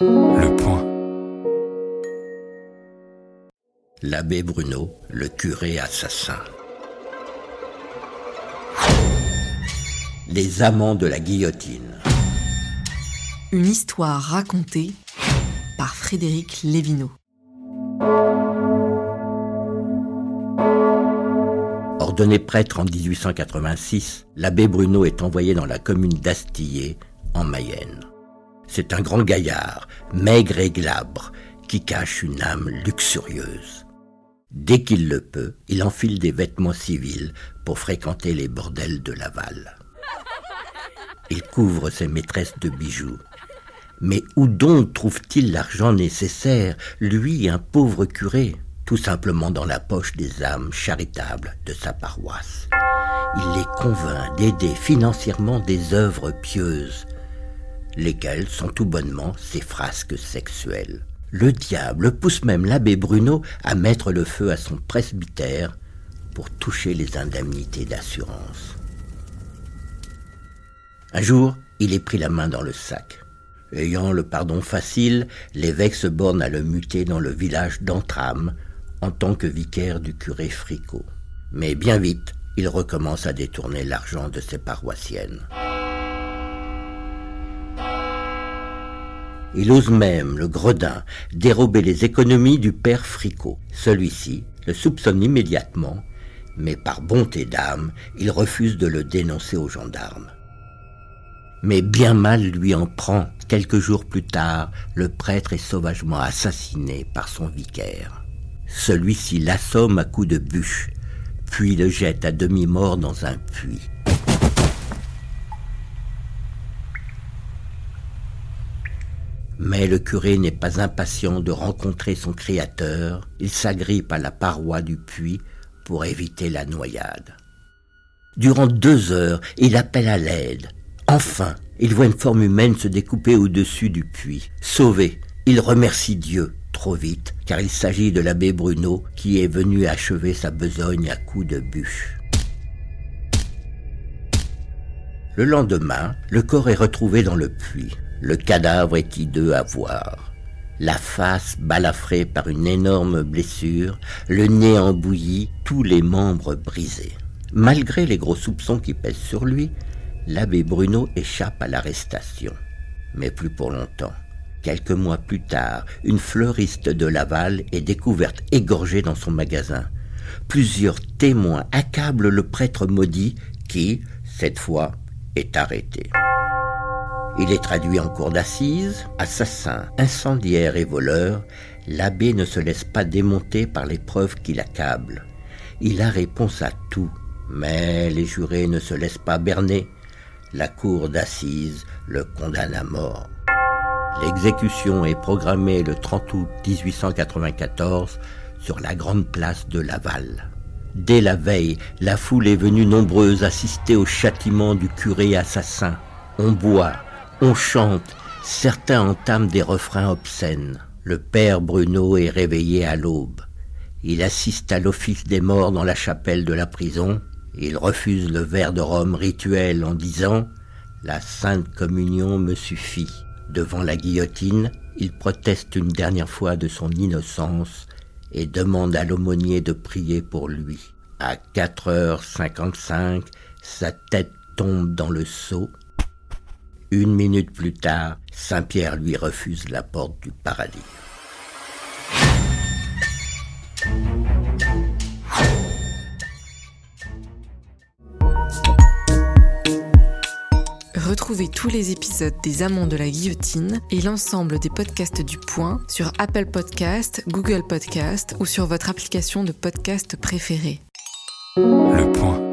Le point. L'abbé Bruno, le curé assassin. Les amants de la guillotine. Une histoire racontée par Frédéric Lévineau. Ordonné prêtre en 1886, l'abbé Bruno est envoyé dans la commune d'Astillé, en Mayenne. C'est un grand gaillard, maigre et glabre, qui cache une âme luxurieuse. Dès qu'il le peut, il enfile des vêtements civils pour fréquenter les bordels de Laval. Il couvre ses maîtresses de bijoux. Mais où donc trouve-t-il l'argent nécessaire, lui, un pauvre curé Tout simplement dans la poche des âmes charitables de sa paroisse? Il les convainc d'aider financièrement des œuvres pieuses, lesquelles sont tout bonnement ses frasques sexuelles. Le diable pousse même l'abbé Bruno à mettre le feu à son presbytère pour toucher les indemnités d'assurance. Un jour, il est pris la main dans le sac. Ayant le pardon facile, l'évêque se borne à le muter dans le village d'Antram en tant que vicaire du curé Fricot. Mais bien vite, il recommence à détourner l'argent de ses paroissiennes. Il ose même, le gredin, dérober les économies du père Fricot. Celui-ci le soupçonne immédiatement, mais par bonté d'âme, il refuse de le dénoncer aux gendarmes. Mais bien mal lui en prend. Quelques jours plus tard, le prêtre est sauvagement assassiné par son vicaire. Celui-ci l'assomme à coups de bûche, puis le jette à demi-mort dans un puits. Mais le curé n'est pas impatient de rencontrer son Créateur, il s'agrippe à la paroi du puits pour éviter la noyade. Durant deux heures, il appelle à l'aide. Enfin, il voit une forme humaine se découper au-dessus du puits. Sauvé, il remercie Dieu, trop vite, car il s'agit de l'abbé Bruno qui est venu achever sa besogne à coups de bûche. Le lendemain, le corps est retrouvé dans le puits. Le cadavre est hideux à voir. La face balafrée par une énorme blessure, le nez embouilli, tous les membres brisés. Malgré les gros soupçons qui pèsent sur lui, l'abbé Bruno échappe à l'arrestation. Mais plus pour longtemps. Quelques mois plus tard, une fleuriste de Laval est découverte égorgée dans son magasin. Plusieurs témoins accablent le prêtre maudit qui, cette fois, est arrêté. Il est traduit en cour d'assises. Assassin, incendiaire et voleur, l'abbé ne se laisse pas démonter par les preuves qui l'accablent. Il a réponse à tout, mais les jurés ne se laissent pas berner. La cour d'assises le condamne à mort. L'exécution est programmée le 30 août 1894 sur la grande place de Laval. Dès la veille, la foule est venue nombreuse assister au châtiment du curé assassin. On boit, on chante, certains entament des refrains obscènes. Le père Bruno est réveillé à l'aube. Il assiste à l'office des morts dans la chapelle de la prison. Il refuse le verre de Rome rituel en disant La Sainte Communion me suffit. Devant la guillotine, il proteste une dernière fois de son innocence et demande à l'aumônier de prier pour lui. À 4h55, sa tête tombe dans le seau une minute plus tard, Saint-Pierre lui refuse la porte du paradis. Retrouvez tous les épisodes des Amants de la Guillotine et l'ensemble des podcasts du Point sur Apple Podcast, Google Podcast ou sur votre application de podcast préférée. Le point.